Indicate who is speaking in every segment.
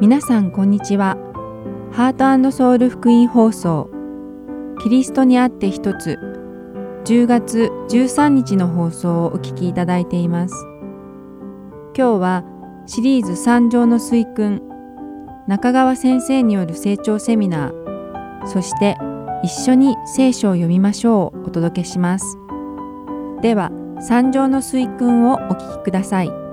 Speaker 1: 皆さんこんにちは。ハートソウル福音放送キリストにあって一つ10月13日の放送をお聞きいただいています。今日はシリーズ三条の水訓中川先生による成長セミナーそして一緒に聖書を読みましょうお届けします。では三条の水訓をお聞きください。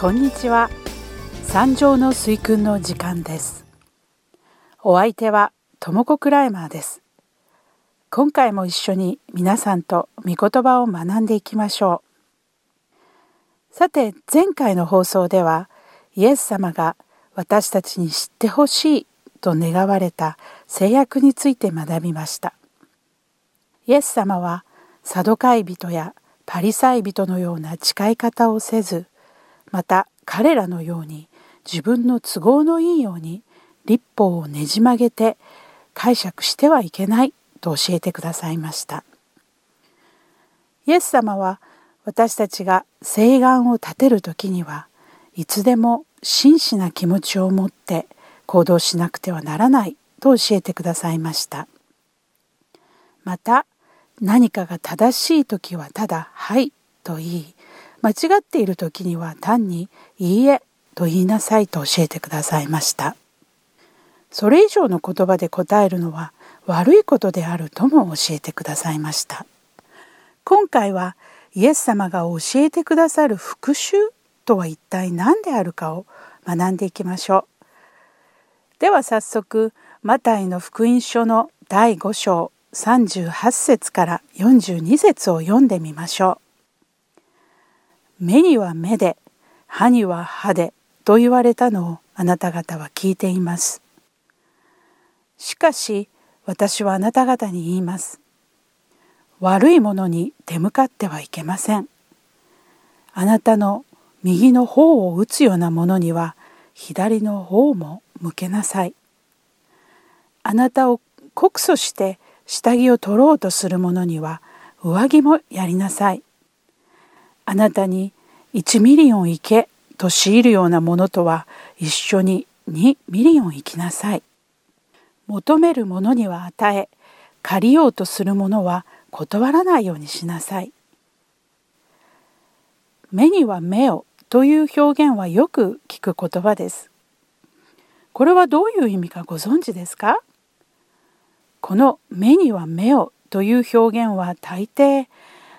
Speaker 2: こんにちは。三条の水訓の時間です。お相手はともこクライマーです。今回も一緒に皆さんと御言葉を学んでいきましょう。さて前回の放送ではイエス様が私たちに知ってほしいと願われた制約について学びました。イエス様はサドカイ人やパリサイ人のような誓い方をせずまた彼らのように自分の都合のいいように立法をねじ曲げて解釈してはいけないと教えてくださいました。イエス様は私たちが誓願を立てる時にはいつでも真摯な気持ちを持って行動しなくてはならないと教えてくださいました。また何かが正しい時はただ「はい」と言い間違っている時には単に「いいえ」と言いなさいと教えてくださいました。それ以上の言葉で答えるのは悪いことであるとも教えてくださいました。今回はイエス様が教えてくださる復讐とは一体何であるかを学んでいきましょう。では早速マタイの福音書の第5章38節から42節を読んでみましょう。目には目で歯には歯でと言われたのをあなた方は聞いています。しかし私はあなた方に言います。悪いものに手向かってはいけません。あなたの右の方を打つようなものには左の方も向けなさい。あなたを告訴して下着を取ろうとする者には上着もやりなさい。あなたに1ミリオン行けと強いるようなものとは一緒に2ミリオン行きなさい。求める者には与え、借りようとする者は断らないようにしなさい。目には目をという表現はよく聞く言葉です。これはどういう意味かご存知ですか？この目には目をという表現は大抵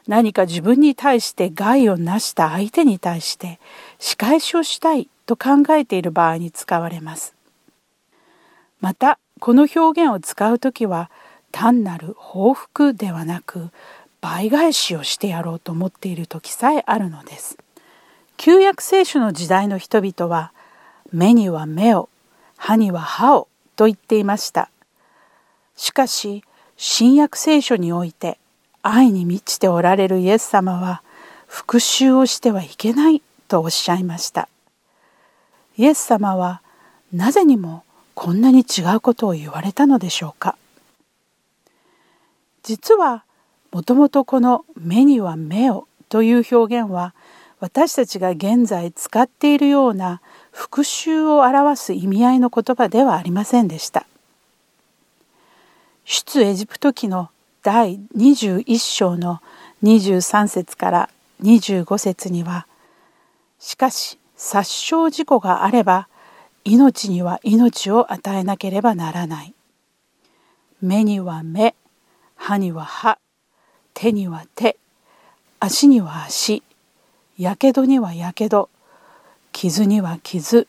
Speaker 2: 何か自分に対して害をなした相手に対して仕返しをしたいと考えている場合に使われます。またこの表現を使う時は単なる報復ではなく倍返しをしてやろうと思っている時さえあるのです。旧約聖書の時代の人々は目には目を歯には歯をと言っていました。しかし新約聖書において愛に満ちておられるイエス様は復讐をしてはいけないとおっしゃいましたイエス様はなぜにもこんなに違うことを言われたのでしょうか実はもともとこの「目には目を」という表現は私たちが現在使っているような復讐を表す意味合いの言葉ではありませんでした。出エジプト記の第21章の23節から25節には「しかし殺傷事故があれば命には命を与えなければならない」「目には目歯には歯手には手足には足やけどにはやけど傷には傷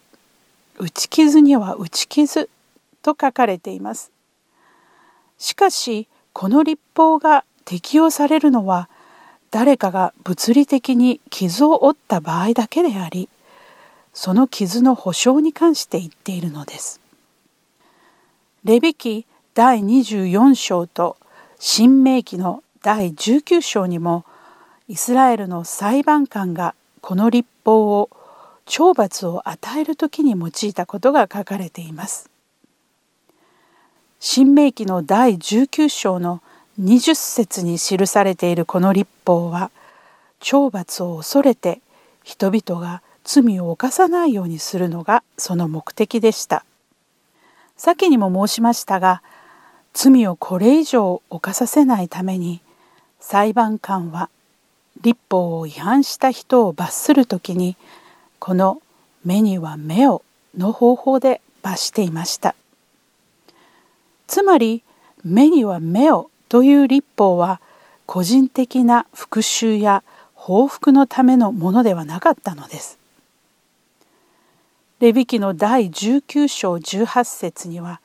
Speaker 2: 打ち傷には打ち傷」と書かれています。しかしこの立法が適用されるのは誰かが物理的に傷を負った場合だけでありその傷の保証に関して言っているのです。レビ記第24章と新明記の第19章にもイスラエルの裁判官がこの立法を懲罰を与える時に用いたことが書かれています。新明記の第19章の20節に記されているこの立法は懲罰を恐れて人々が罪を犯さないようにするのがその目的でした。先にも申しましたが罪をこれ以上犯させないために裁判官は立法を違反した人を罰する時にこの「目には目を」の方法で罰していましたつまり「目には目を」という立法は個人的な復讐や報復のためのものではなかったのです。レビ記の第19章18節には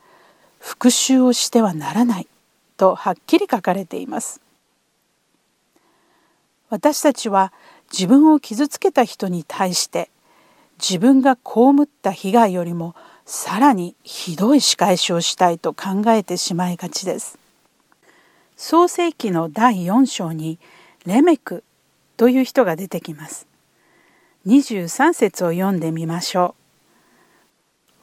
Speaker 2: 復讐をしてはならないとはっきり書かれています。私たちは自分を傷つけた人に対して自分が被った被害よりもさらにひどい仕返しをしたいと考えてしまいがちです。創世記の第4章にレメクという人が出てきます。23節を読んでみましょ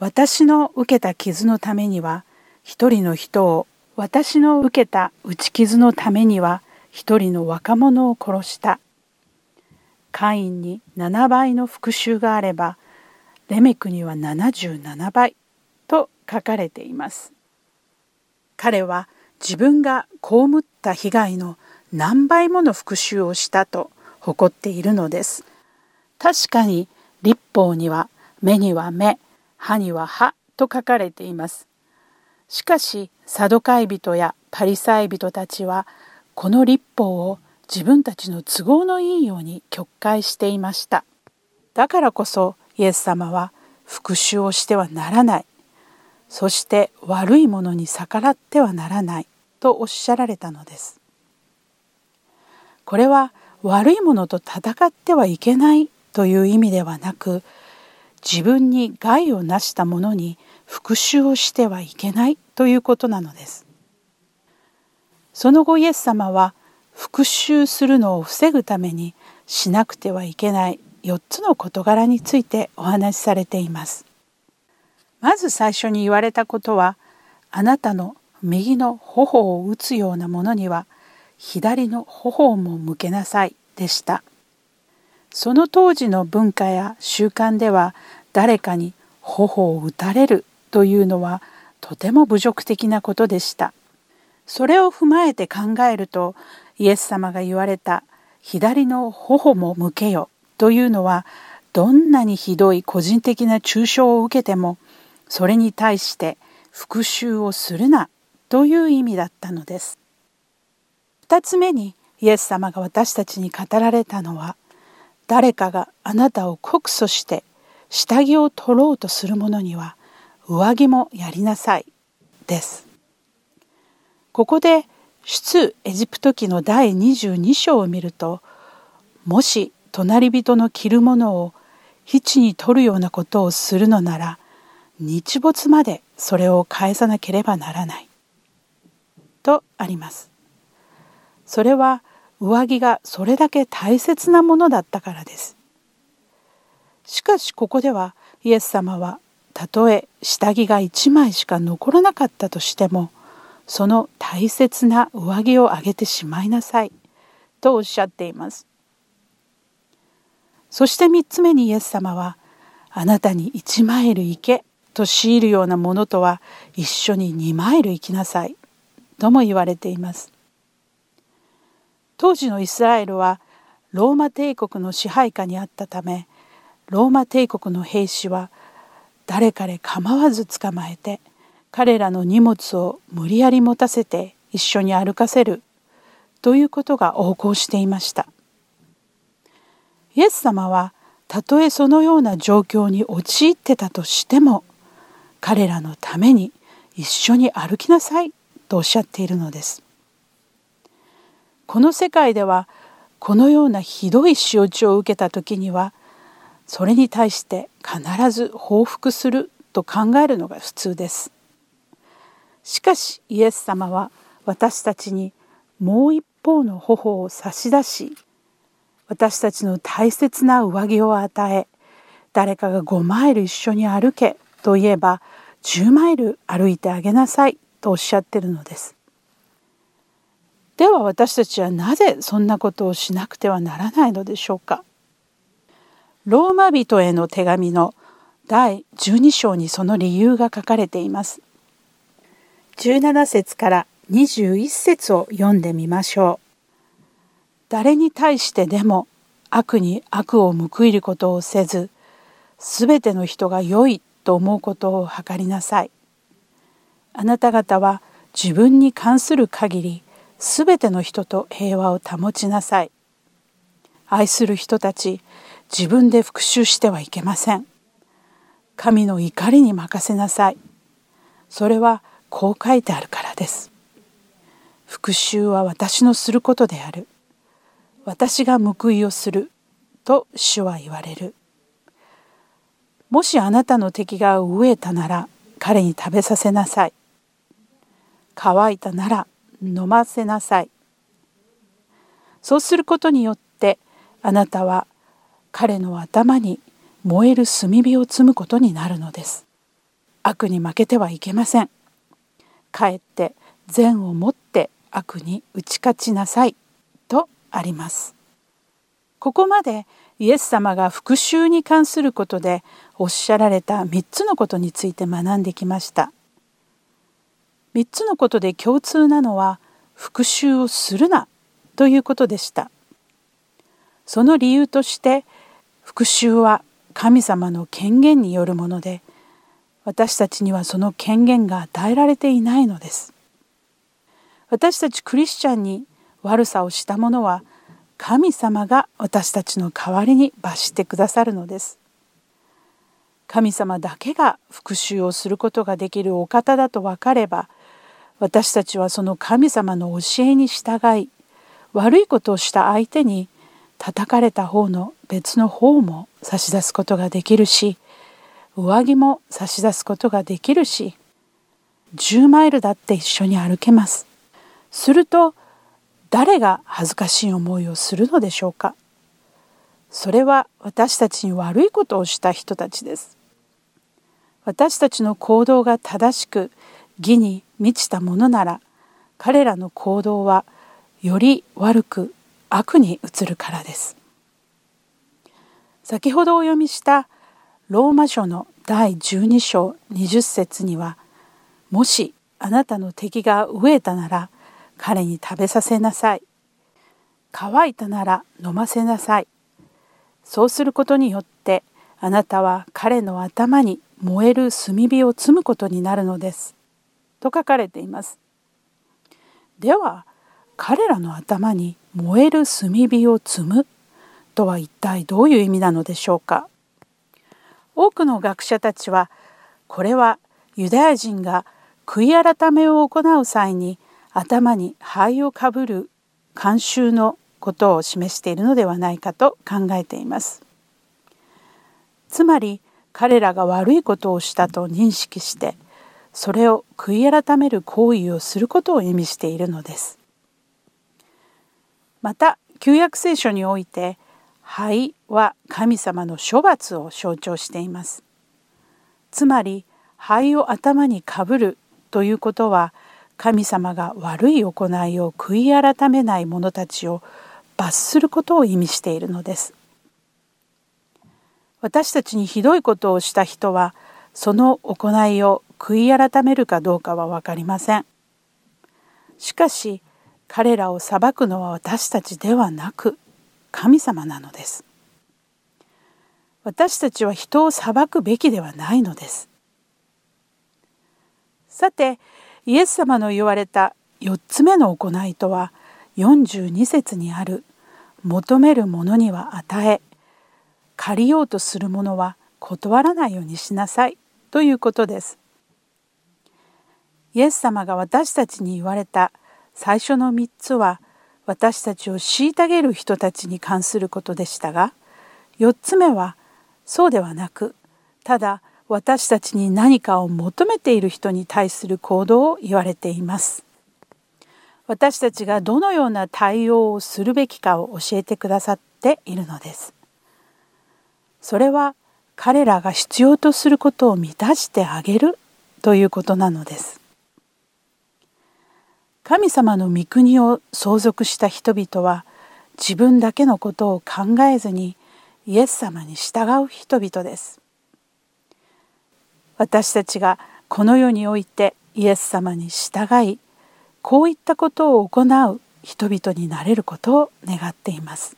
Speaker 2: う。私の受けた傷のためには一人の人を私の受けた打ち傷のためには一人の若者を殺した。カインに7倍の復讐があればレメクには77倍と書かれています。彼は自分が被った被害の何倍もの復讐をしたと誇っているのです。確かに立法には目には目、歯には歯と書かれています。しかしサドカイ人やパリサイ人たちはこの立法を自分たちの都合のいいように曲解していました。だからこそイエス様は復讐をしてはならない。そして悪いものに逆らってはならない。とおっしゃられたのです。これは悪いものと戦ってはいけないという意味ではなく自分に害をなしたものに復讐をしてはいけないということなのです。その後イエス様は復讐するのを防ぐためにしなくてはいけない4つの事柄についてお話しされています。まず最初に言われたことはあなたの右の頬を打つようなものには左の頬も向けなさいでした。その当時の文化や習慣では誰かに頬を打たれるというのはとても侮辱的なことでした。それを踏まえて考えるとイエス様が言われた左の頬も向けよ。というのはどんなにひどい個人的な抽象を受けてもそれに対して復讐をするなという意味だったのです。2つ目にイエス様が私たちに語られたのは誰かがあなたを告訴して下着を取ろうとする者には上着もやりなさいです。ここで出エジプト記の第22章を見るともし隣人の着るものを質に取るようなことをするのなら日没までそれを返さなければならない。とあります。それは上着がそれだけ大切なものだったからです。しかしここではイエス様はたとえ下着が1枚しか残らなかったとしてもその大切な上着をあげてしまいなさいとおっしゃっています。そして3つ目にイエス様はあなたに1マイル行けと強いるようなものとは一緒に2マイル行きなさいとも言われています。当時のイスラエルはローマ帝国の支配下にあったためローマ帝国の兵士は誰彼構わず捕まえて彼らの荷物を無理やり持たせて一緒に歩かせるということが横行していました。イエス様はたとえそのような状況に陥ってたとしても彼らのために一緒に歩きなさいとおっしゃっているのです。この世界ではこのようなひどい仕打ちを受けた時にはそれに対して必ず報復すると考えるのが普通です。しかしイエス様は私たちにもう一方の頬を差し出し私たちの大切な上着を与え誰かが5マイル一緒に歩けと言えば10マイル歩いてあげなさいとおっしゃってるのです。では私たちはなぜそんなことをしなくてはならないのでしょうかローマ人への手紙の第12章にその理由が書かれています。17節から21節を読んでみましょう。誰に対してでも悪に悪を報いることをせず、すべての人が良いと思うことを図りなさい。あなた方は自分に関する限り、すべての人と平和を保ちなさい。愛する人たち、自分で復讐してはいけません。神の怒りに任せなさい。それはこう書いてあるからです。復讐は私のすることである。私が報いをする。と主は言われる。もしあなたの敵が飢えたなら彼に食べさせなさい。乾いたなら飲ませなさい。そうすることによってあなたは彼の頭に燃える炭火を積むことになるのです。悪に負けてはいけません。かえって善をもって悪に打ち勝ちなさいあります。ここまでイエス様が復讐に関することでおっしゃられた3つのことについて学んできました。3つのことで共通なのは復讐をするなということでした。その理由として復讐は神様の権限によるもので私たちにはその権限が与えられていないのです。私たちクリスチャンに悪さをした者は神様が私たちの代わりに罰してくださるのです。神様だけが復讐をすることができるお方だと分かれば私たちはその神様の教えに従い悪いことをした相手に叩かれた方の別の方も差し出すことができるし上着も差し出すことができるし10マイルだって一緒に歩けます。すると誰が恥ずかしい思いをするのでしょうか？それは私たちに悪いことをした人たちです。私たちの行動が正しく義に満ちたものなら彼らの行動はより悪く悪に移るからです。先ほどお読みしたローマ書の第12章20節にはもしあなたの敵が飢えたなら彼に食べさせなさい。乾いたなら飲ませなさい。そうすることによってあなたは彼の頭に燃える炭火を積むことになるのです。と書かれています。では彼らの頭に燃える炭火を積む？とは一体どういう意味なのでしょうか？多くの学者たちはこれはユダヤ人が悔い改めを行う際に頭に灰をかぶる慣習のことを示しているのではないかと考えています。つまり彼らが悪いことをしたと認識してそれを悔い改める行為をすることを意味しているのです。また旧約聖書において灰は神様の処罰を象徴しています。つまり灰を頭にかぶるということは神様が悪い行いを悔い改めない者たちを罰することを意味しているのです。私たちにひどいことをした人はその行いを悔い改めるかどうかは分かりません。しかし彼らを裁くのは私たちではなく神様なのです。私たちは人を裁くべきではないのです。さてイエス様の言われた4つ目の行いとは42節にある「求める者には与え借りようとする者は断らないようにしなさい」ということです。イエス様が私たちに言われた最初の3つは私たちを虐げる人たちに関することでしたが4つ目はそうではなくただ私たちに何かを求めている人に対する行動を言われています。私たちがどのような対応をするべきかを教えてくださっているのです。それは彼らが必要とすることを満たしてあげるということなのです。神様の御国を相続した人々は自分だけのことを考えずにイエス様に従う人々です。私たちがこの世においてイエス様に従いこういったことを行う人々になれることを願っています。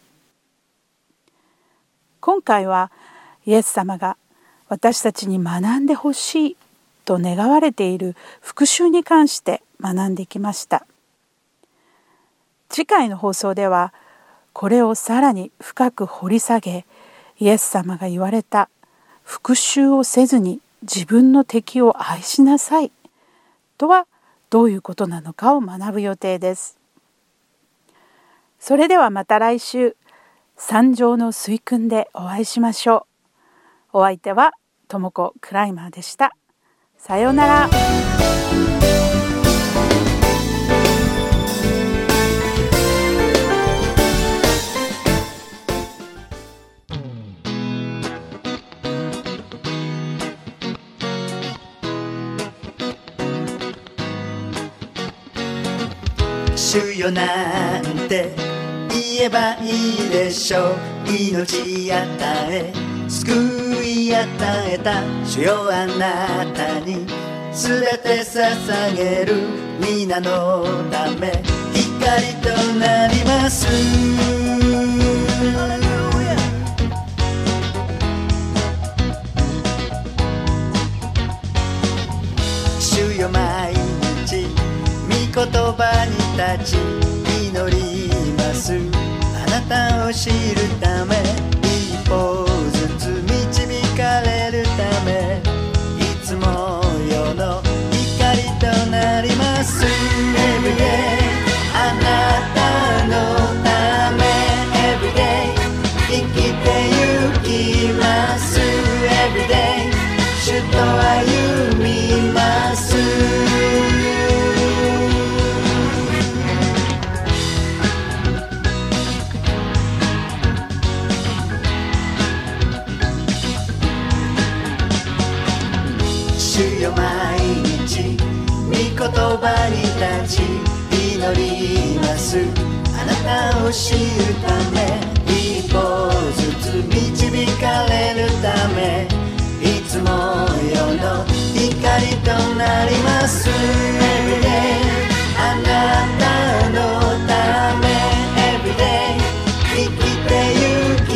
Speaker 2: 今回はイエス様が私たちに学んでほしいと願われている復讐に関して学んできました。次回の放送ではこれをさらに深く掘り下げイエス様が言われた復讐をせずに自分の敵を愛しなさいとはどういうことなのかを学ぶ予定です。それではまた来週三条の水訓でお会いしましょう。お相手はともこクライマーでした。さようなら。
Speaker 3: 手よなんて言えばいいでしょう。命与え救い与えた主よあなたに。全て捧げる皆のため光となります。言葉に立ち祈ります。あなたを知るため一歩葉に立ち祈りますあなたを知るため一歩ずつ導かれるためいつも世の光となります。Everyday あなたのため Everyday 生きてゆき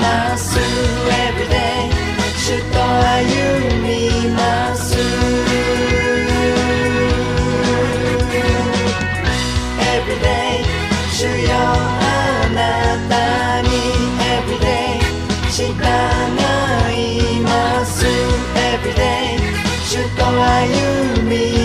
Speaker 3: ます。Everyday 主と歩みます。と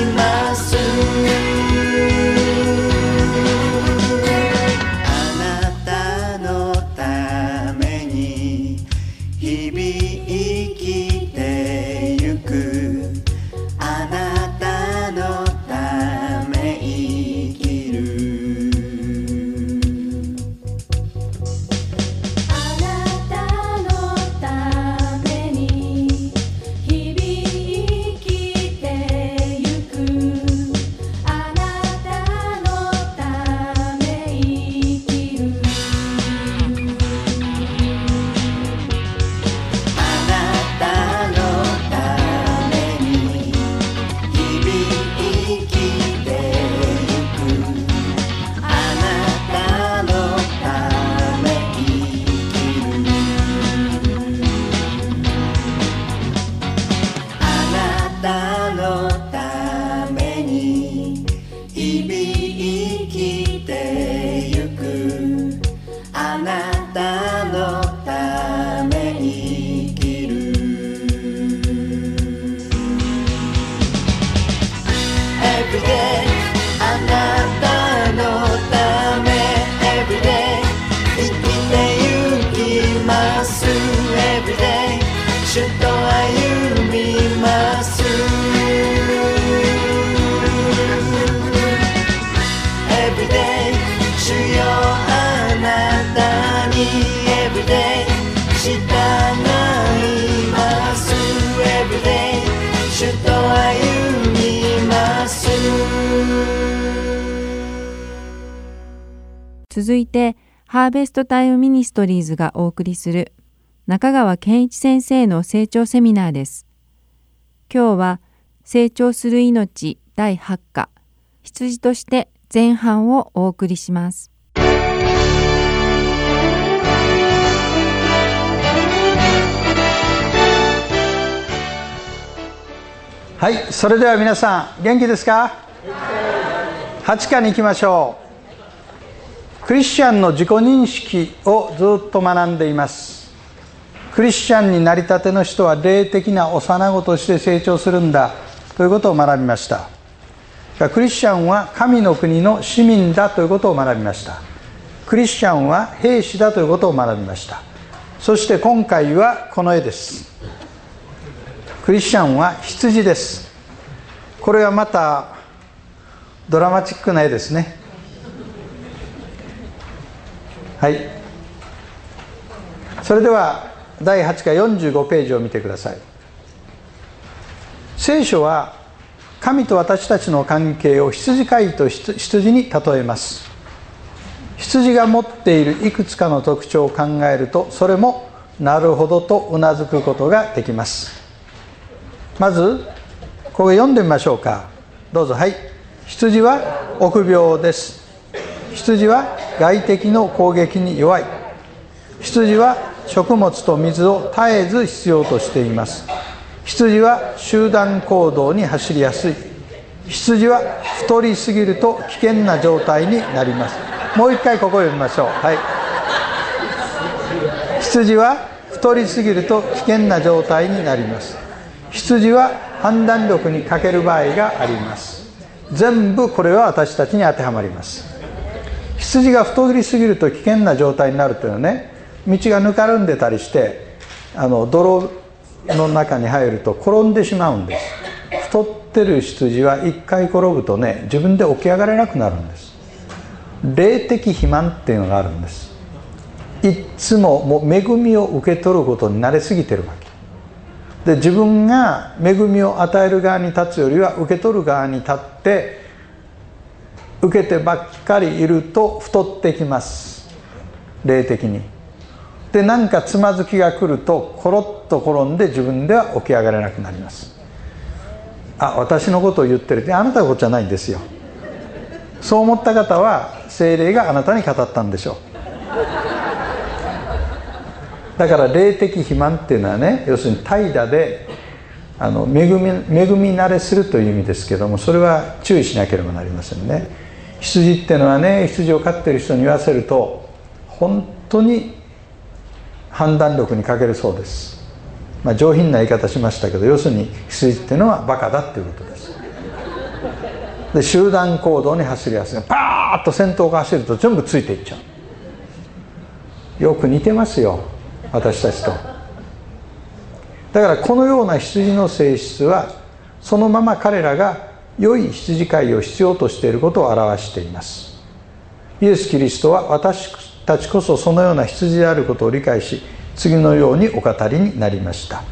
Speaker 1: ベストタイムミニストリーズがお送りする中川健一先生の成長セミナーです。今日は成長する命第8課羊として前半をお送りします。
Speaker 4: はいそれでは皆さん元気ですか？8課に行きましょうクリスチャンの自己認識をずっと学んでいます。クリスチャンになりたての人は霊的な幼子として成長するんだということを学びました。クリスチャンは神の国の市民だということを学びました。クリスチャンは兵士だということを学びました。そして今回はこの絵です。クリスチャンは羊です。これはまたドラマチックな絵ですね。はい。それでは第8回45ページを見てください。聖書は神と私たちの関係を羊飼いと羊に例えます。羊が持っているいくつかの特徴を考えるとそれもなるほどとうなずくことができます。まずここ読んでみましょうか。どうぞ。はい。羊は臆病です。羊は外敵の攻撃に弱い。羊は食物と水を絶えず必要としています。羊は集団行動に走りやすい。羊は太りすぎると危険な状態になります。もう一回ここ読みましょう。はい。羊は太りすぎると危険な状態になります。羊は判断力に欠ける場合があります。全部これは私たちに当てはまります。羊が太りすぎると危険な状態になるというのはね道がぬかるんでたりしてあの泥の中に入ると転んでしまうんです。太ってる羊は一回転ぶとね自分で起き上がれなくなるんです。霊的肥満っていうのがあるんです。いつももう恵みを受け取ることに慣れすぎてるわけ。で自分が恵みを与える側に立つよりは受け取る側に立って受けてばっかりいると太ってきます。霊的に。で何かつまずきが来るとコロッと転んで自分では起き上がれなくなります。あ私のことを言ってるってあなたのことじゃないんですよ。そう思った方は精霊があなたに語ったんでしょう。だから霊的肥満っていうのはね要するに怠惰であの恵み恵み慣れするという意味ですけどもそれは注意しなければなりませんね。羊っていうのはね羊を飼ってる人に言わせると本当に判断力に欠けるそうです。まあ上品な言い方しましたけど要するに羊っていうのはバカだっていうことです。で集団行動に走りやすい。パーッと先頭が走ると全部ついていっちゃう。よく似てますよ私たちと。だからこのような羊の性質はそのまま彼らが良い羊飼いを必要としていることを表しています。イエス・キリストは私たちこそそのような羊であることを理解し次のようにお語りになりました。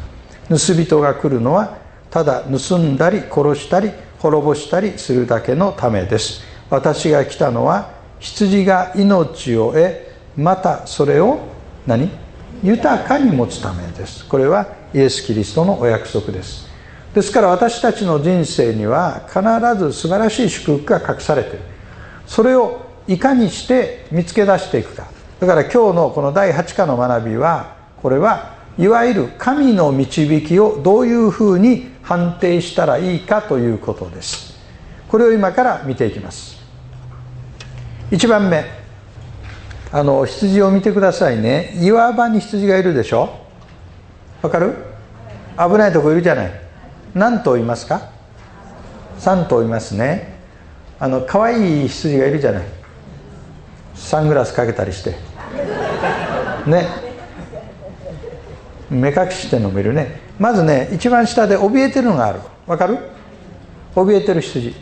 Speaker 4: 盗人が来るのはただ盗んだり殺したり滅ぼしたりするだけのためです。私が来たのは羊が命を得またそれを何？豊かに持つためです。これはイエス・キリストのお約束です。ですから私たちの人生には必ず素晴らしい祝福が隠されている。それをいかにして見つけ出していくか。だから今日のこの第8課の学びはこれはいわゆる神の導きをどういうふうに判定したらいいかということです。これを今から見ていきます。1番目。あの羊を見てくださいね。岩場に羊がいるでしょ？わかる？危ないとこいるじゃない。何頭いますか？3頭いますね。あの可愛い羊がいるじゃない。サングラスかけたりして。ね。目隠ししてるのもいるね。まずね一番下で怯えてるのがある。わかる？怯えてる羊。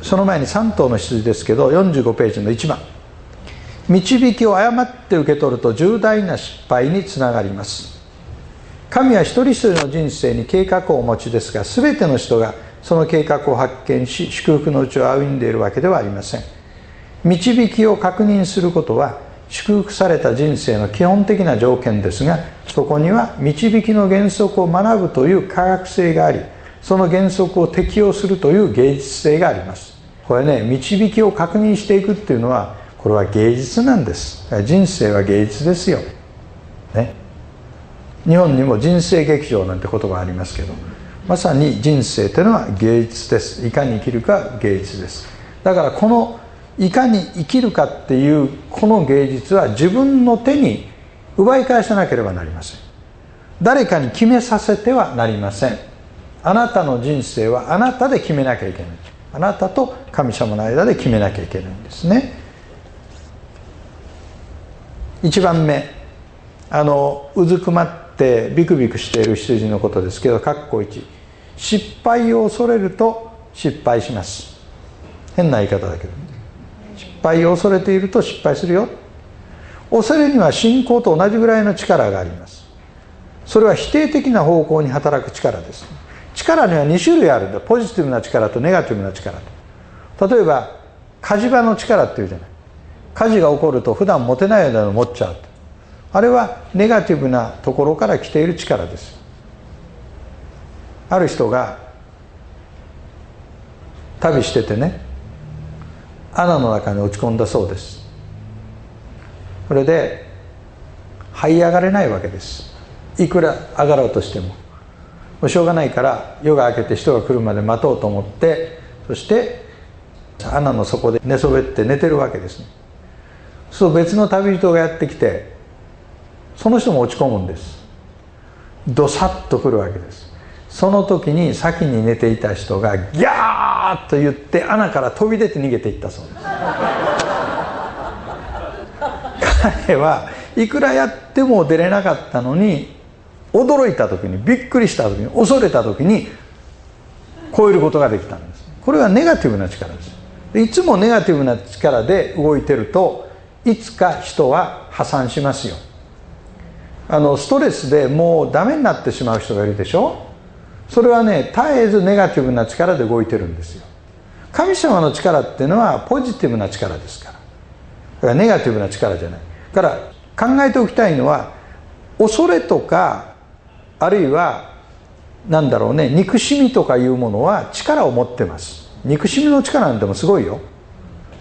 Speaker 4: その前に3頭の羊ですけど45ページの1番。導きを誤って受け取ると重大な失敗につながります。神は一人一人の人生に計画をお持ちですが全ての人がその計画を発見し祝福のうちを歩んでいるわけではありません。導きを確認することは祝福された人生の基本的な条件ですがそこには導きの原則を学ぶという科学性がありその原則を適用するという芸術性があります。これね導きを確認していくっていうのはこれは芸術なんです。人生は芸術ですよ、日本にも人生劇場なんて言葉ありますけどまさに人生というのは芸術です。いかに生きるか芸術です。だからこのいかに生きるかっていうこの芸術は自分の手に奪い返さなければなりません。誰かに決めさせてはなりません。あなたの人生はあなたで決めなきゃいけない。あなたと神様の間で決めなきゃいけないんですね。1番目あのうずくまってビクビクしている羊のことですけど括弧1失敗を恐れると失敗します。変な言い方だけど。失敗を恐れていると失敗するよ。恐れには信仰と同じぐらいの力があります。それは否定的な方向に働く力です。力には2種類あるんだ。ポジティブな力とネガティブな力と。例えば火事場の力っていうじゃない。火事が起こると普段持てないようなの持っちゃうあれはネガティブなところから来ている力です。ある人が旅しててね穴の中に落ち込んだそうです。それで這い上がれないわけです。いくら上がろうとしても。もうしょうがないから夜が明けて人が来るまで待とうと思ってそして穴の底で寝そべって寝てるわけですね。そう別の旅人がやってきてその人も落ち込むんです。どさっと来るわけです。その時に先に寝ていた人がギャーッと言って穴から飛び出て逃げていったそうです。彼はいくらやっても出れなかったのに驚いた時にびっくりした時に恐れた時に超えることができたんです。これはネガティブな力です。いつもネガティブな力で動いてるといつか人は破産しますよ。あのストレスでもうダメになってしまう人がいるでしょ？それはね絶えずネガティブな力で動いてるんですよ。神様の力っていうのはポジティブな力ですから。だからネガティブな力じゃない。だから考えておきたいのは恐れとかあるいは何だろうね憎しみとかいうものは力を持ってます。憎しみの力なんてもすごいよ。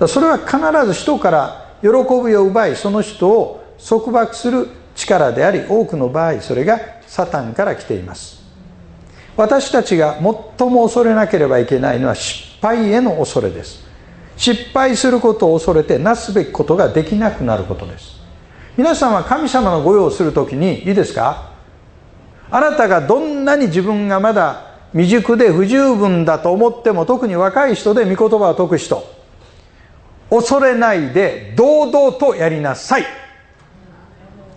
Speaker 4: それは必ず人から喜びを奪いその人を束縛する力であり多くの場合それがサタンから来ています。私たちが最も恐れなければいけないのは失敗への恐れです。失敗することを恐れてなすべきことができなくなることです。皆さんは神様の御用をするときにいいですか？あなたがどんなに自分がまだ未熟で不十分だと思っても特に若い人で御言葉を説く人。恐れないで堂々とやりなさい。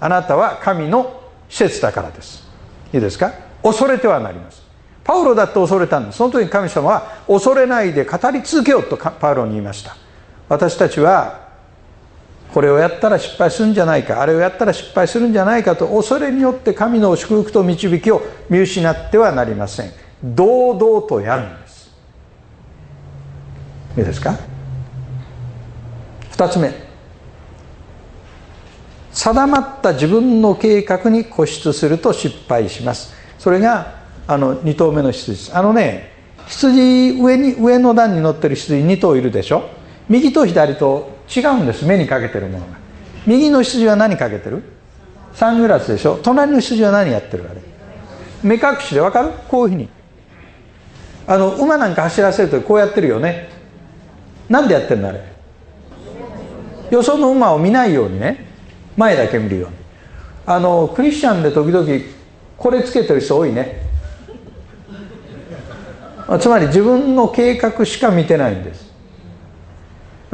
Speaker 4: あなたは神の施設だからです。いいですか？恐れてはなります。パウロだって恐れたんです。その時に神様は恐れないで語り続けようとパウロに言いました。私たちはこれをやったら失敗するんじゃないかあれをやったら失敗するんじゃないかと恐れによって神の祝福と導きを見失ってはなりません。堂々とやるんです。いいですか？2つ目。定まった自分の計画に固執すると失敗します。それがあの2頭目の羊。ですあのね羊上に上の段に乗ってる羊2頭いるでしょ？右と左と違うんです。目にかけてるものが。右の羊は何かけてる？サングラスでしょ？隣の羊は何やってるあれ？目隠しで分かる？こういうふうに。あの馬なんか走らせるとこうやってるよね。なんでやってるのあれ？よその馬を見ないようにね。前だけ見るようにあのクリスチャンで時々これつけてる人多いね。つまり自分の計画しか見てないんです。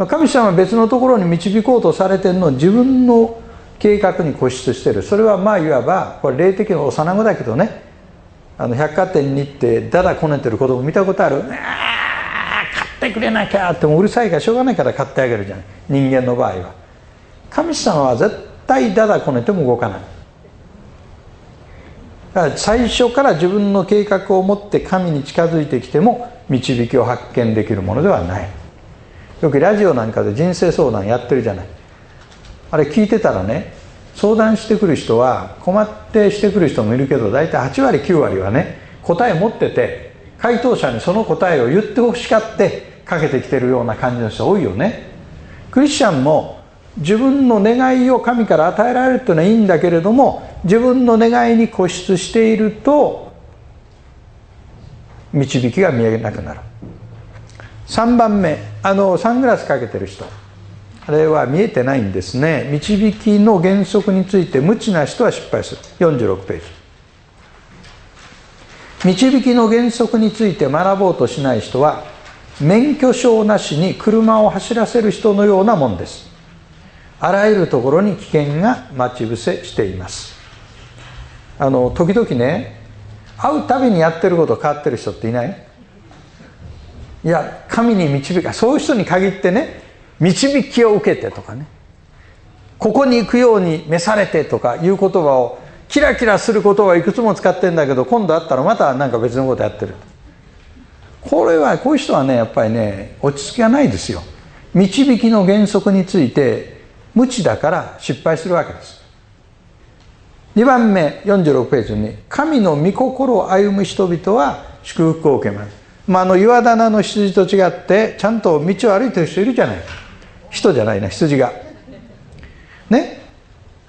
Speaker 4: 神様は別のところに導こうとされてるのを自分の計画に固執してる。それはまあいわばこれ霊的な幼子だけどね。あの百貨店に行ってだだこねてる子供見たことある？ああ買ってくれなきゃってもうるさいからしょうがないから買ってあげるじゃない。人間の場合は。神様は絶対だだこねても動かない。だから最初から自分の計画を持って神に近づいてきても導きを発見できるものではない。よくラジオなんかで人生相談やってるじゃない。あれ聞いてたらね相談してくる人は困ってしてくる人もいるけど大体8割9割はね答え持ってて回答者にその答えを言ってほしかってかけてきてるような感じの人多いよね。クリスチャンも自分の願いを神から与えられるっていうのはいいんだけれども自分の願いに固執していると導きが見えなくなる。3番目あのサングラスかけてる人。あれは見えてないんですね。導きの原則について無知な人は失敗する。46ページ。導きの原則について学ぼうとしない人は免許証なしに車を走らせる人のようなもんです。あらゆるところに危険が待ち伏せしています。あの時々ね会うたびにやってること変わってる人っていない？いや神に導かそういう人に限ってね導きを受けてとかね。ここに行くように召されてとかいう言葉をキラキラする言葉をいくつも使ってんだけど今度会ったらまた何か別のことやってる。これはこういう人はねやっぱりね落ち着きがないですよ。導きの原則について無知だから失敗するわけです。2番目46ページに「神の御心を歩む人々は祝福を受けます」まあ、あの岩棚の羊と違ってちゃんと道を歩いてる人いるじゃない。人じゃないな羊が。ね。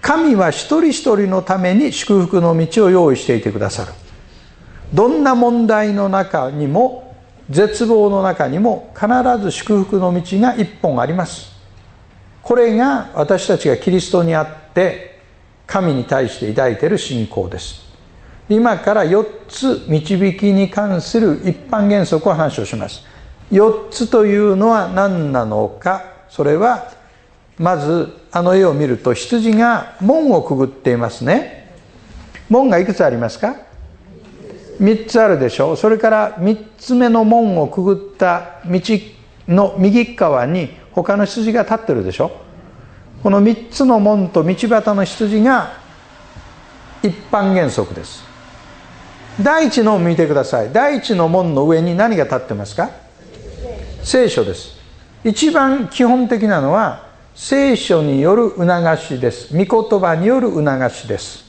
Speaker 4: 神は一人一人のために祝福の道を用意していてくださる。どんな問題の中にも絶望の中にも必ず祝福の道が一本あります。これが私たちがキリストにあって神に対して抱いている信仰です。今から4つ導きに関する一般原則を話をします。4つというのは何なのかそれはまずあの絵を見ると羊が門をくぐっていますね。門がいくつありますか？3つあるでしょう。それから3つ目の門をくぐった道の右側に他の羊が立ってるでしょ？この3つの門と道端の羊が一般原則です。第一のを見てください。第一の門の上に何が立ってますか？聖書です。一番基本的なのは聖書による促しです。御言葉による促しです。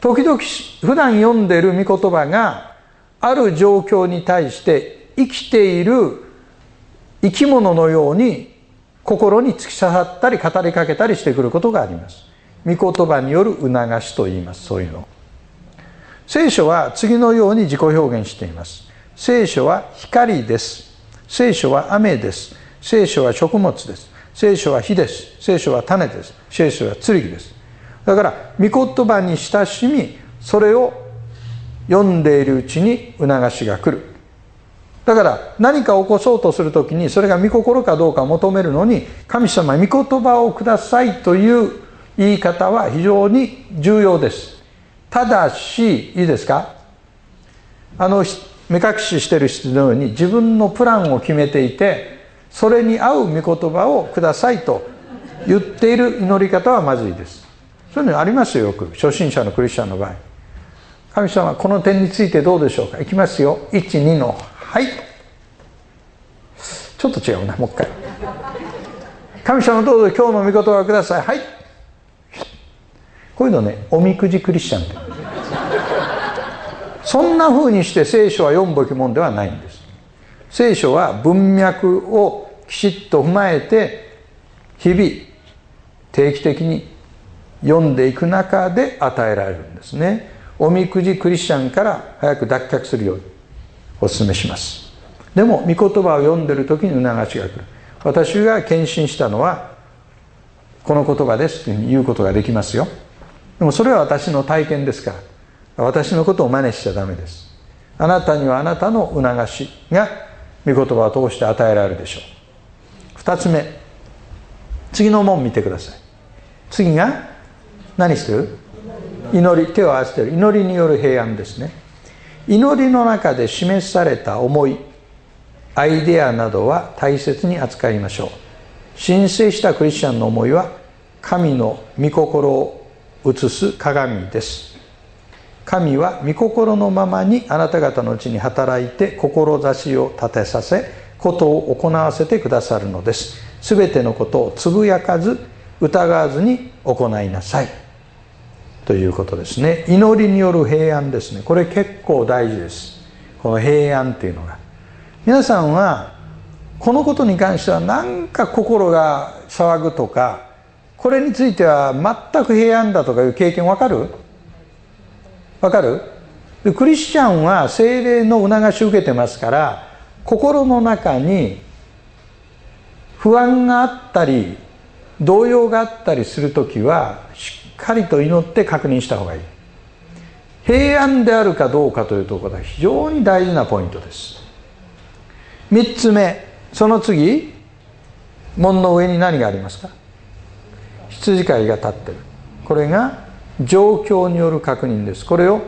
Speaker 4: 時々普段読んでる御言葉がある状況に対して生きている生き物のように心に突き刺さったり語りかけたりしてくることがあります。御言葉による促しと言います。そういうの。聖書は次のように自己表現しています。聖書は光です。聖書は雨です。聖書は食物です。聖書は火です。聖書は種です。聖書は剣です。だから御言葉に親しみそれを読んでいるうちに促しが来る。だから何か起こそうとする時にそれが御心かどうか求めるのに神様御言葉をくださいという言い方は非常に重要です。ただしいいですか？あの目隠ししてる人のように自分のプランを決めていてそれに合う御言葉をくださいと言っている祈り方はまずいです。そういうのありますよよく。初心者のクリスチャンの場合。神様この点についてどうでしょうか？いきますよ。12の。はい。ちょっと違うなもう一回。神様どうぞ今日の御言葉をください。はい。こういうのねおみくじクリスチャンってそんなふうにして聖書は読むべきもんではないんです。聖書は文脈をきちっと踏まえて日々定期的に読んでいく中で与えられるんですね。おみくじクリスチャンから早く脱却するように。お勧めします。でも御言葉を読んでる時に促しが来る。私が献身したのはこの言葉ですというふうに言うことができますよ。でもそれは私の体験ですから。私のことを真似しちゃダメです。あなたにはあなたの促しが御言葉を通して与えられるでしょう。2つ目。次の門見てください。次が何してる？祈り。手を合わせてる。祈りによる平安ですね。祈りの中で示された思いアイデアなどは大切に扱いましょう。申請したクリスチャンの思いは神の御心を映す鏡です。神は御心のままにあなた方のうちに働いて志を立てさせことを行わせてくださるのです。すべてのことをつぶやかず疑わずに行いなさい。ということですね。祈りによる平安ですね。これ結構大事です。この平安っていうのが。皆さんはこのことに関しては何か心が騒ぐとかこれについては全く平安だとかいう経験わかる？わかる？でクリスチャンは精霊の促しを受けてますから心の中に不安があったり動揺があったりする時はしかりと祈って確認した方がいい。平安であるかどうかというところが非常に大事なポイントです。3つ目その次門の上に何がありますか？羊飼いが立ってる。これが状況による確認です。これを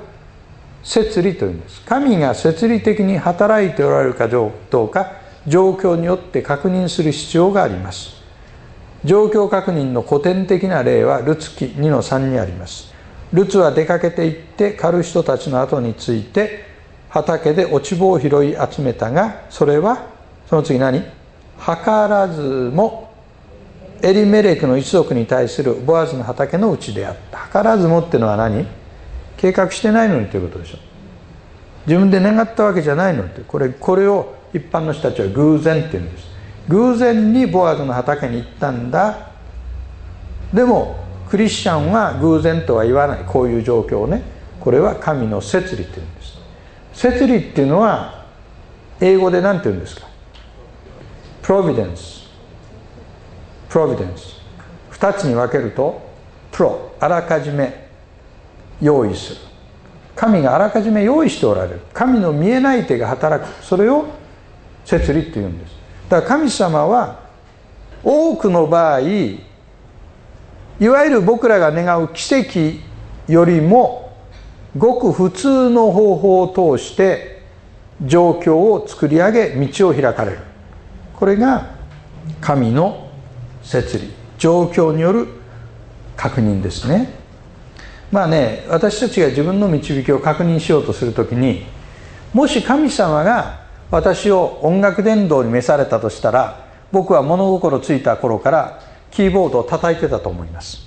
Speaker 4: 摂理というんです。神が摂理的に働いておられるかどうか状況によって確認する必要があります。状況確認の古典的な例はルツ記2の3にあります。ルツは出かけて行って狩る人たちの後について畑で落ち葉を拾い集めたがそれはその次何？図らずもエリメレクの一族に対するボアズの畑のうちであった。図らずもってのは何？計画してないのにということでしょ。自分で願ったわけじゃないのにこれこれを一般の人たちは偶然って言うんです。偶然にボアズの畑に行ったんだ。でもクリスチャンは偶然とは言わない。こういう状況をね。これは神の摂理って言うんです。摂理っていうのは英語で何て言うんですか？プロビデンスプロビデンス2つに分けるとプロあらかじめ用意する。神があらかじめ用意しておられる。神の見えない手が働く。それを摂理っていうんです。だから神様は多くの場合いわゆる僕らが願う奇跡よりもごく普通の方法を通して状況を作り上げ道を開かれる。これが神の摂理。状況による確認ですね。まあね私たちが自分の導きを確認しようとする時にもし神様が私を音楽伝道に召されたとしたら僕は物心ついた頃からキーボードを叩いてたと思います。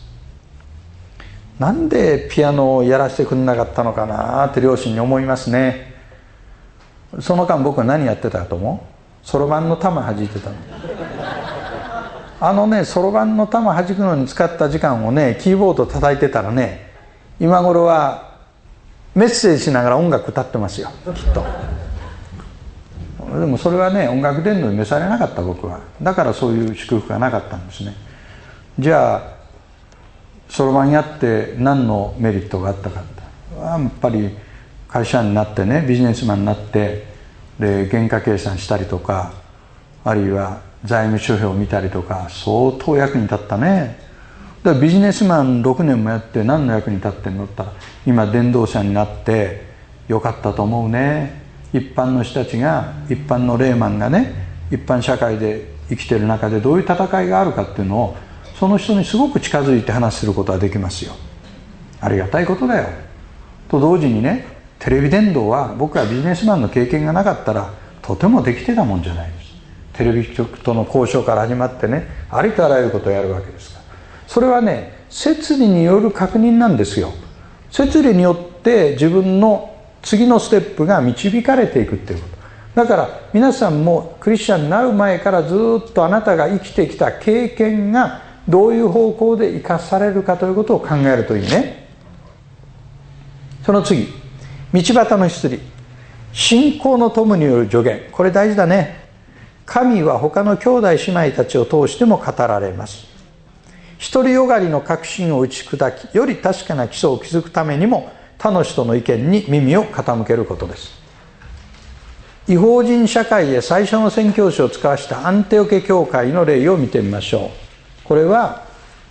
Speaker 4: なんでピアノをやらせてくれなかったのかなって両親に思いますね。その間僕は何やってたかと思う？そろばんの玉弾いてたの。あのねそろばんの玉弾くのに使った時間をねキーボード叩いてたらね今頃はメッセージしながら音楽歌ってますよきっと。でもそれはね音楽伝道に召されなかった僕は。だからそういう祝福がなかったんですね。じゃあそろばんやって何のメリットがあったかやっぱり会社になってねビジネスマンになってで原価計算したりとかあるいは財務諸表を見たりとか相当役に立ったね。だからビジネスマン6年もやって何の役に立ってんのったら今伝道者になってよかったと思うね。一般の人たちが一般のレーマンがね一般社会で生きてる中でどういう戦いがあるかっていうのをその人にすごく近づいて話することができますよ。ありがたいことだよ。と同時にねテレビ伝道は僕はビジネスマンの経験がなかったらとてもできてたもんじゃない。ですテレビ局との交渉から始まってねありとあらゆることをやるわけですから。それはね摂理による確認なんですよ。摂理によって自分の次のステップが導かれていくっていうこと。だから皆さんもクリスチャンになる前からずっとあなたが生きてきた経験がどういう方向で生かされるかということを考えるといいね。その次道端の羊。信仰の友による助言。これ大事だね。神は他の兄弟姉妹たちを通しても語られます。独りよがりの確信を打ち砕きより確かな基礎を築くためにも他の人の意見に耳を傾けることです。違法人社会へ最初の宣教師を使わしたアンテオケ教会の例を見てみましょう。これは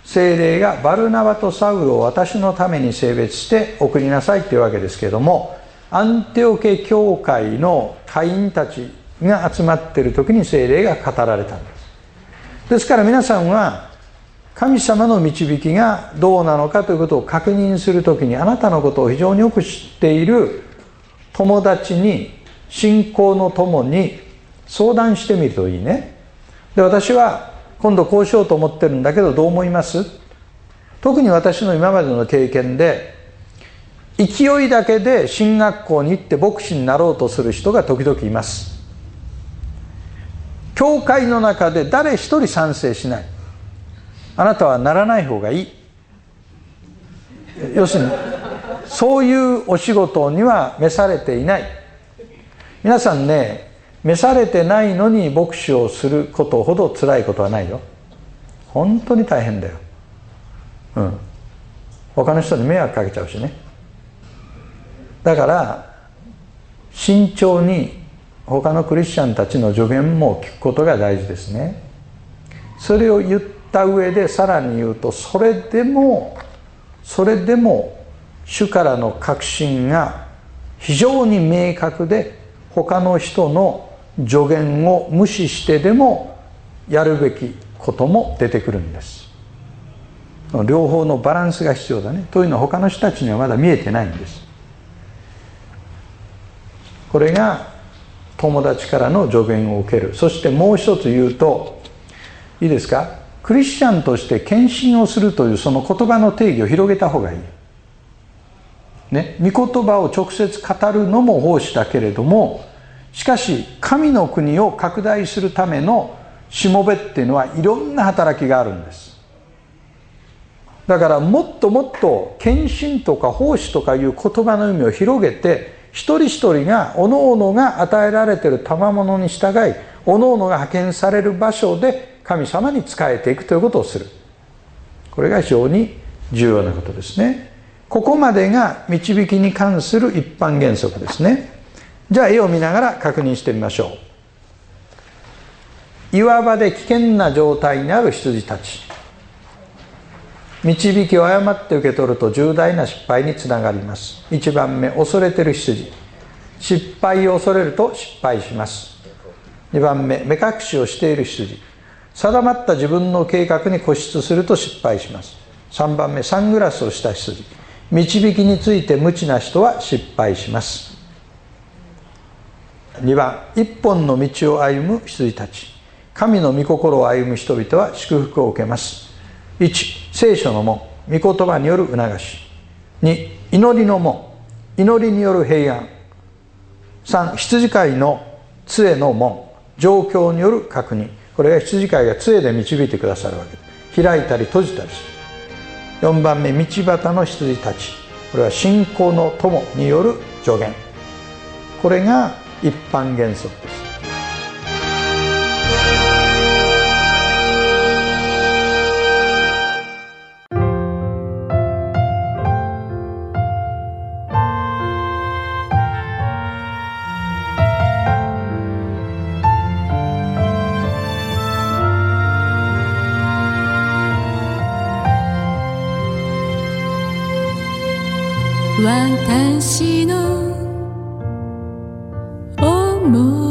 Speaker 4: 精霊がバルナバとサウルを私のために性別して送りなさいというわけですけどもアンテオケ教会の会員たちが集まっている時に精霊が語られたんです。ですから皆さんは神様の導きがどうなのかということを確認する時にあなたのことを非常によく知っている友達に信仰の友に相談してみるといいね。で私は今度こうしようと思ってるんだけどどう思います？特に私の今までの経験で勢いだけで進学校に行って牧師になろうとする人が時々います。教会の中で誰一人賛成しない。あなたはならない方がいい。要するにそういうお仕事には召されていない。皆さんね召されてないのに牧師をすることほど辛いことはないよ。本当に大変だよ。うん。他の人に迷惑かけちゃうしね。だから慎重に他のクリスチャンたちの助言も聞くことが大事ですね。それを言っった上でさらに言うとそれでもそれでも主からの確信が非常に明確で他の人の助言を無視してでもやるべきことも出てくるんです。両方のバランスが必要だね。というのは他の人たちにはまだ見えてないんです。これが友達からの助言を受ける。そしてもう一つ言うといいですか？クリスチャンとして献身をするというその言葉の定義を広げた方がいい。ね、御言葉を直接語るのも奉仕だけれどもしかし神の国を拡大するためのしもべっていうのはいろんな働きがあるんですだからもっともっと献身とか奉仕とかいう言葉の意味を広げて一人一人がおのおのが与えられている賜物に従いおのおのが派遣される場所で神様に仕えていくということをする。これが非常に重要なことですね。ここまでが導きに関する一般原則ですね。じゃあ絵を見ながら確認してみましょう。岩場で危険な状態にある羊たち。導きを誤って受け取ると重大な失敗につながります。1番目恐れてる羊。失敗を恐れると失敗します。2番目目隠しをしている羊。定まった自分の計画に固執すると失敗します。3番目サングラスをした羊。導きについて無知な人は失敗します。2番一本の道を歩む羊たち。神の御心を歩む人々は祝福を受けます。1聖書の門。御言葉による促し。2祈りの門。祈りによる平安。3羊飼いの杖の門。状況による確認。これが羊飼いが杖で導いてくださるわけ。です開いたり閉じたりする4番目道端の羊たち。これは信仰の友による助言。これが一般原則です。
Speaker 5: 私の重荷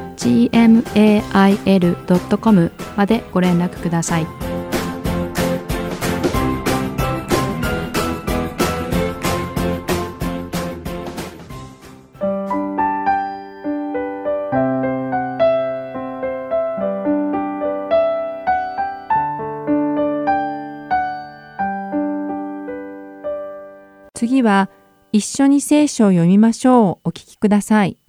Speaker 2: gmail.com までご連絡ください。
Speaker 1: 次は一緒に聖書を読みましょうお聞きください。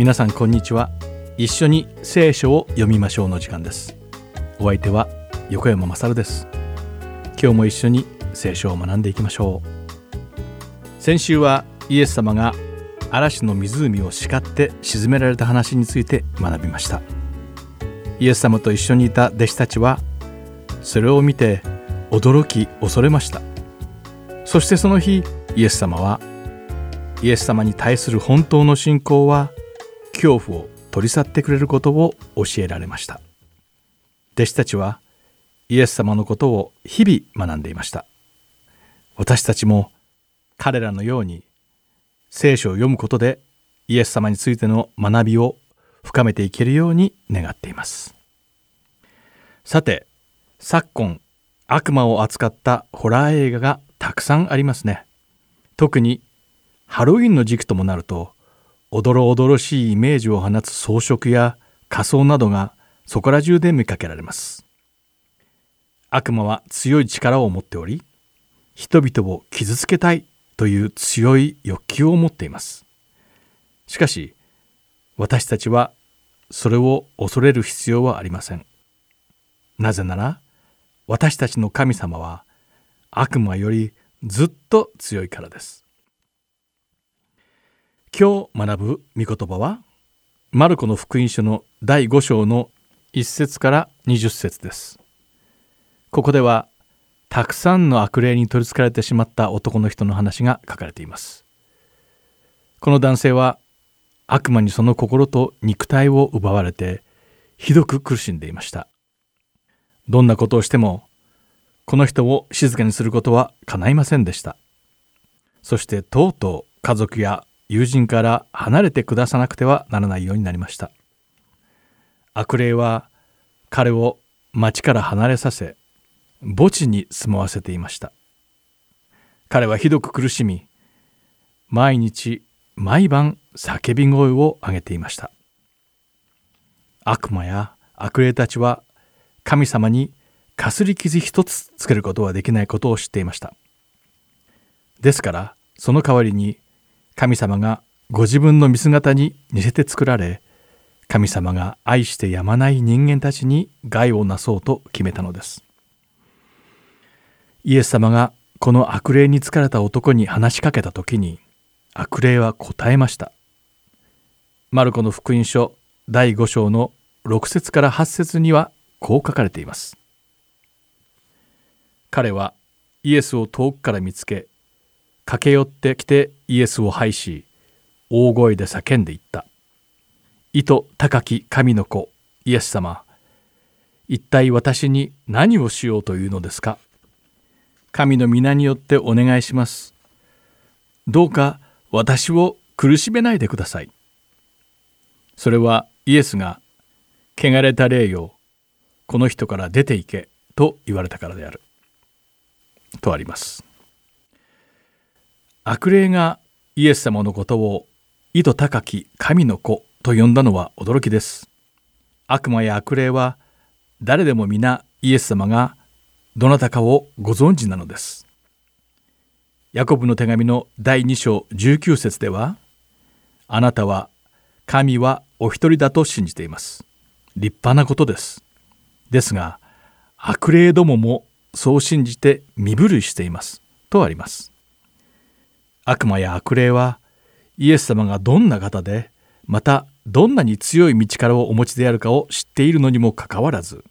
Speaker 6: 皆さんこんにちは。一緒に聖書を読みましょうの時間です。お相手は横山勝です。今日も一緒に聖書を学んでいきましょう。先週はイエス様が嵐の湖を叱って沈められた話について学びました。イエス様と一緒にいた弟子たちはそれを見て驚き恐れました。そしてその日イエス様はイエス様に対する本当の信仰は恐怖を取り去ってくれることを教えられました。弟子たちはイエス様のことを日々学んでいました。私たちも彼らのように聖書を読むことでイエス様についての学びを深めていけるように願っています。さて昨今悪魔を扱ったホラー映画がたくさんありますね。特にハロウィンの時期ともなるとおどろおどろしいイメージを放つ装飾や仮装などがそこら中で見かけられます。悪魔は強い力を持っており人々を傷つけたいという強い欲求を持っています。しかし私たちはそれを恐れる必要はありません。なぜなら私たちの神様は悪魔よりずっと強いからです。今日学ぶ御言葉はマルコの福音書の第5章の1節から20節です。ここではたくさんの悪霊に取りつかれてしまった男の人の話が書かれています。この男性は悪魔にその心と肉体を奪われてひどく苦しんでいました。どんなことをしてもこの人を静かにすることは叶いませんでした。そしてとうとう家族や友人から離れてくださなくてはならないようになりました。悪霊は彼を町から離れさせ墓地に住まわせていました。彼はひどく苦しみ毎日毎晩叫び声を上げていました。悪魔や悪霊たちは神様にかすり傷一つつけることはできないことを知っていました。ですからその代わりに神様がご自分の見姿に似せて作られ神様が愛してやまない人間たちに害をなそうと決めたのです。イエス様がこの悪霊に疲れた男に話しかけた時に悪霊は答えました。マルコの福音書第5章の6節から8節にはこう書かれています。彼はイエスを遠くから見つけ駆け寄ってきてイエスを拝し大声で叫んでいった「意図高き神の子イエス様一体私に何をしようというのですか神の皆によってお願いします。どうか私を苦しめないでください。それはイエスが汚れた霊よこの人から出て行けと言われたからである。とあります。悪霊がイエス様のことを意図高き神の子と呼んだのは驚きです。悪魔や悪霊は誰でも皆イエス様がどなたかをご存知なのです。ヤコブの手紙の第2章19節ではあなたは神はお一人だと信じています。立派なことです。ですが悪霊どももそう信じて身震いしています。とあります。悪魔や悪霊はイエス様がどんな方でまたどんなに強い道からをお持ちであるかを知っているのにもかかわらず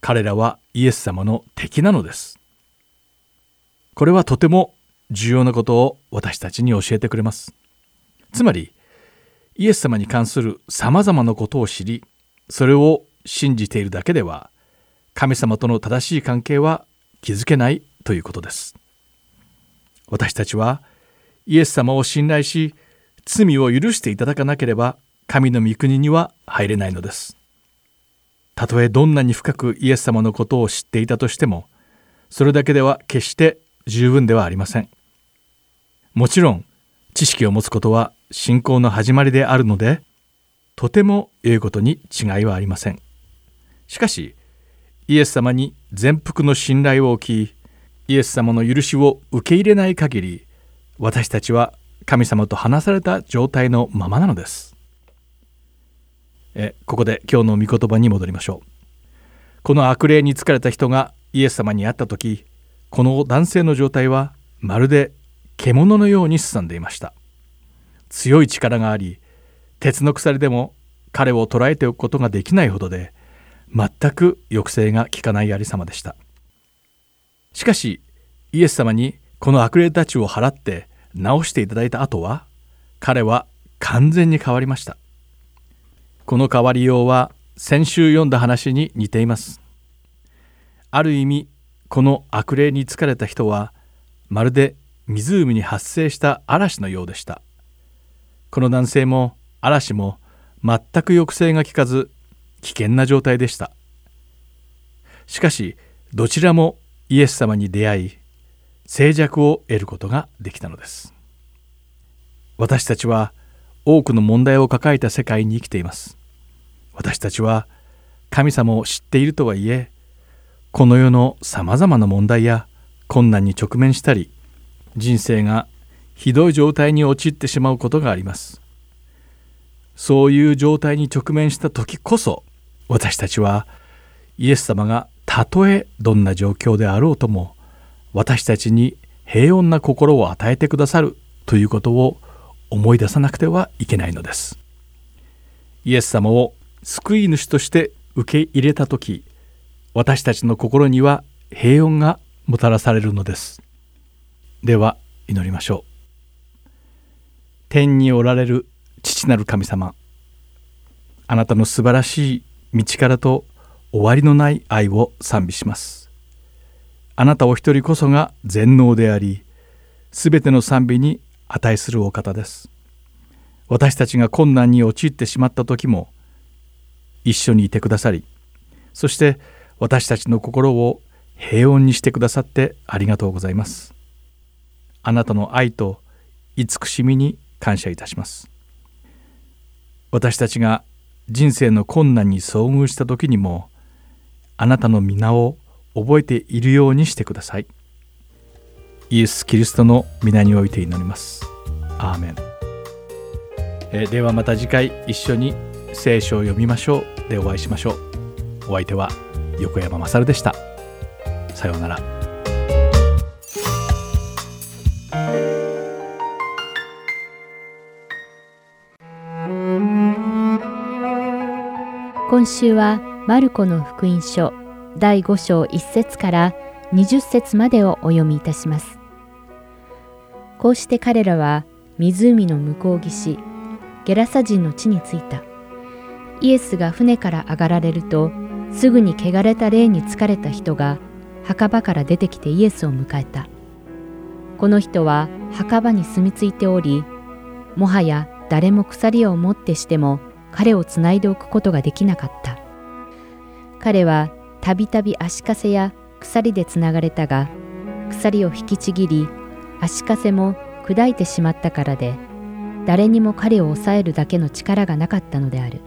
Speaker 6: 彼らはイエス様の敵なのです。これはとても重要なことを私たちに教えてくれます。つまりイエス様に関するさまざまなことを知りそれを信じているだけでは神様との正しい関係は築けないということです。私たちはイエス様を信頼し罪を許していただかなければ神の御国には入れないのです。たとえどんなに深くイエス様のことを知っていたとしてもそれだけでは決して十分ではありません。もちろん知識を持つことは信仰の始まりであるのでとても良いことに違いはありません。しかしイエス様に全幅の信頼を置きイエス様の許しを受け入れない限り私たちは神様と話された状態のままなのです。えここで今日の御言葉に戻りましょう。この悪霊に疲れた人がイエス様に会った時この男性の状態はまるで獣のようにすさんでいました。強い力があり鉄の鎖でも彼を捕らえておくことができないほどで全く抑制が効かないありさまでした。しかしイエス様にこの悪霊たちを払って治していただいた後は彼は完全に変わりました。この変わりようは先週読んだ話に似ています。ある意味この悪霊に疲れた人はまるで湖に発生した嵐のようでした。この男性も嵐も全く抑制が効かず危険な状態でした。しかしどちらもイエス様に出会い静寂を得ることができたのです。私たちは多くの問題を抱えた世界に生きています。私たちは神様を知っているとはいえこの世のさまざまな問題や困難に直面したり人生がひどい状態に陥ってしまうことがあります。そういう状態に直面した時こそ私たちはイエス様がたとえどんな状況であろうとも私たちに平穏な心を与えてくださるということを思い出さなくてはいけないのです。イエス様を救い主として受け入れた時私たちの心には平穏がもたらされるのです。では祈りましょう。天におられる父なる神様あなたの素晴らしい道からと終わりのない愛を賛美します。あなたお一人こそが全能でありすべての賛美に値するお方です。私たちが困難に陥ってしまった時も一緒にいてくださりそして私たちの心を平穏にしてくださってありがとうございます。あなたの愛と慈しみに感謝いたします。私たちが人生の困難に遭遇した時にもあなたの皆を覚えているようにしてください。イエス・キリストの皆において祈ります。アーメン。えではまた次回一緒に聖書を読みましょう。でお会いしましょう。お相手は横山まさるでした。さようなら。
Speaker 7: 今週はマルコの福音書。第5章1節から20節までをお読みいたします。こうして彼らは湖の向こう岸、ゲラサ人の地に着いた。イエスが船から上がられると、すぐに汚れた霊に疲れた人が墓場から出てきてイエスを迎えた。この人は墓場に住み着いており、もはや誰も鎖を持ってしても彼をつないでおくことができなかった。彼はたびたび足かせや鎖でつながれたが、鎖を引きちぎり、足かせも砕いてしまったからで、誰にも彼を抑えるだけの力がなかったのである。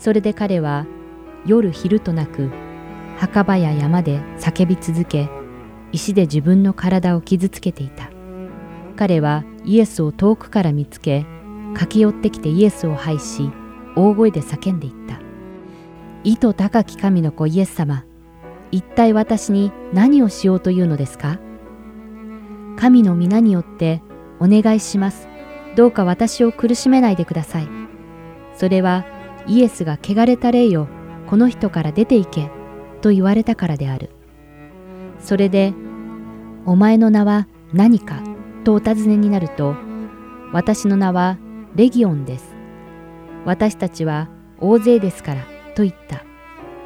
Speaker 7: それで彼は夜昼となく墓場や山で叫び続け、石で自分の体を傷つけていた。彼はイエスを遠くから見つけ、駆け寄ってきてイエスを拝し、大声で叫んでいった。意図高き神の子イエス様、一体私に何をしようというのですか？神の皆によってお願いします。どうか私を苦しめないでください。それはイエスが汚れた霊よ、この人から出て行け、と言われたからである。それで、お前の名は何かとお尋ねになると、私の名はレギオンです。私たちは大勢ですからと言った。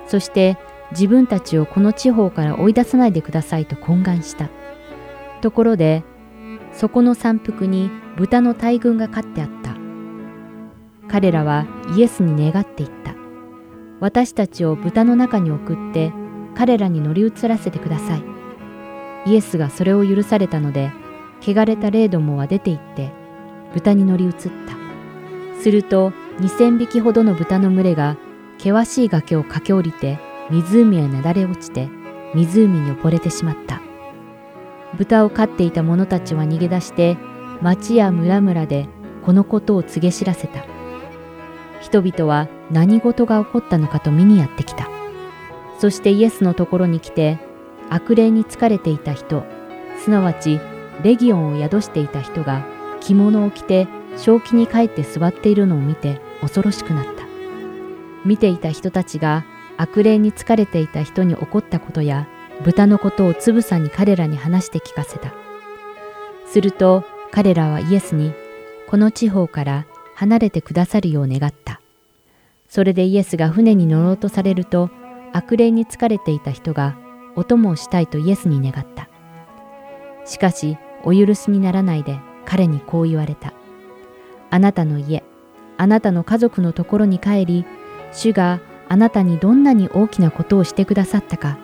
Speaker 7: そして自分たちをこの地方から追い出さないでくださいと懇願した。ところで、そこの山腹に豚の大群が飼ってあった。彼らはイエスに願っていった。私たちを豚の中に送って彼らに乗り移らせてください。イエスがそれを許されたので、汚れた霊どもは出て行って豚に乗り移った。すると2000匹ほどの豚の群れが険しい崖を駆け下りて湖へなだれ落ちて湖に溺れてしまった。豚を飼っていた者たちは逃げ出して町や村々でこのことを告げ知らせた。人々は何事が起こったのかと見にやってきた。そしてイエスのところに来て悪霊に疲れていた人、すなわちレギオンを宿していた人が着物を着て正気に帰って座っているのを見て恐ろしくなった。見ていた人たちが悪霊に疲れていた人に起こったことや豚のことをつぶさに彼らに話して聞かせた。すると彼らはイエスにこの地方から離れてくださるよう願った。それでイエスが船に乗ろうとされると悪霊に疲れていた人がお供をしたいとイエスに願った。しかしお許しにならないで彼にこう言われた。あなたの家、あなたの家族のところに帰り、主があなたにどんなに大きなことをしてくださったか、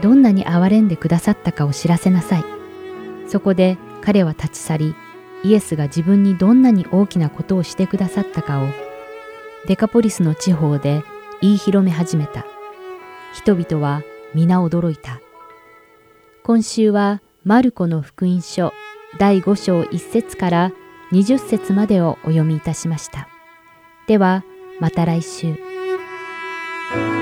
Speaker 7: どんなに憐れんでくださったかを知らせなさい。そこで彼は立ち去り、イエスが自分にどんなに大きなことをしてくださったかを、デカポリスの地方で言い広め始めた。人々は皆驚いた。今週はマルコの福音書第5章1節から20節までをお読みいたしました。では、また来週。
Speaker 8: 聖